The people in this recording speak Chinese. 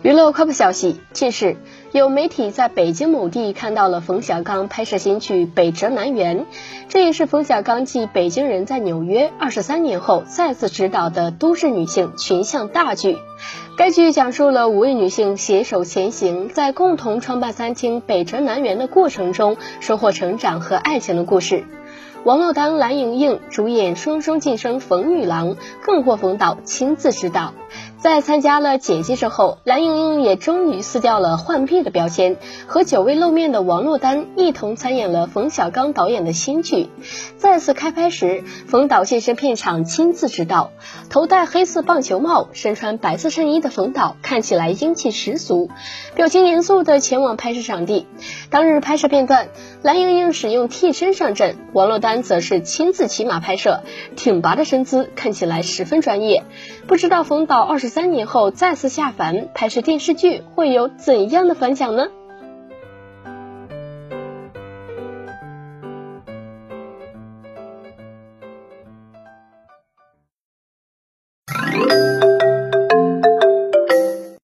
娱乐快步消息：近日，有媒体在北京某地看到了冯小刚拍摄新剧《北辙南辕》，这也是冯小刚继《北京人在纽约》二十三年后再次执导的都市女性群像大剧。该剧讲述了五位女性携手前行，在共同创办餐厅北辙南辕的过程中，收获成长和爱情的故事。王珞丹、蓝盈莹主演双双晋升冯女郎，更获冯导亲自指导。在参加了剪辑之后，蓝盈莹也终于撕掉了浣碧的标签，和久未露面的王珞丹一同参演了冯小刚导演的新剧。再次开拍时，冯导现身片场亲自指导，头戴黑色棒球帽、身穿白色衬衣的冯导看起来英气十足，表情严肃地前往拍摄场地。当日拍摄片段，蓝盈莹使用替身上阵王珞丹则是亲自骑马拍摄挺拔的身姿看起来十分专业。不知道冯导二十三年后再次下凡拍摄电视剧会有怎样的反响呢？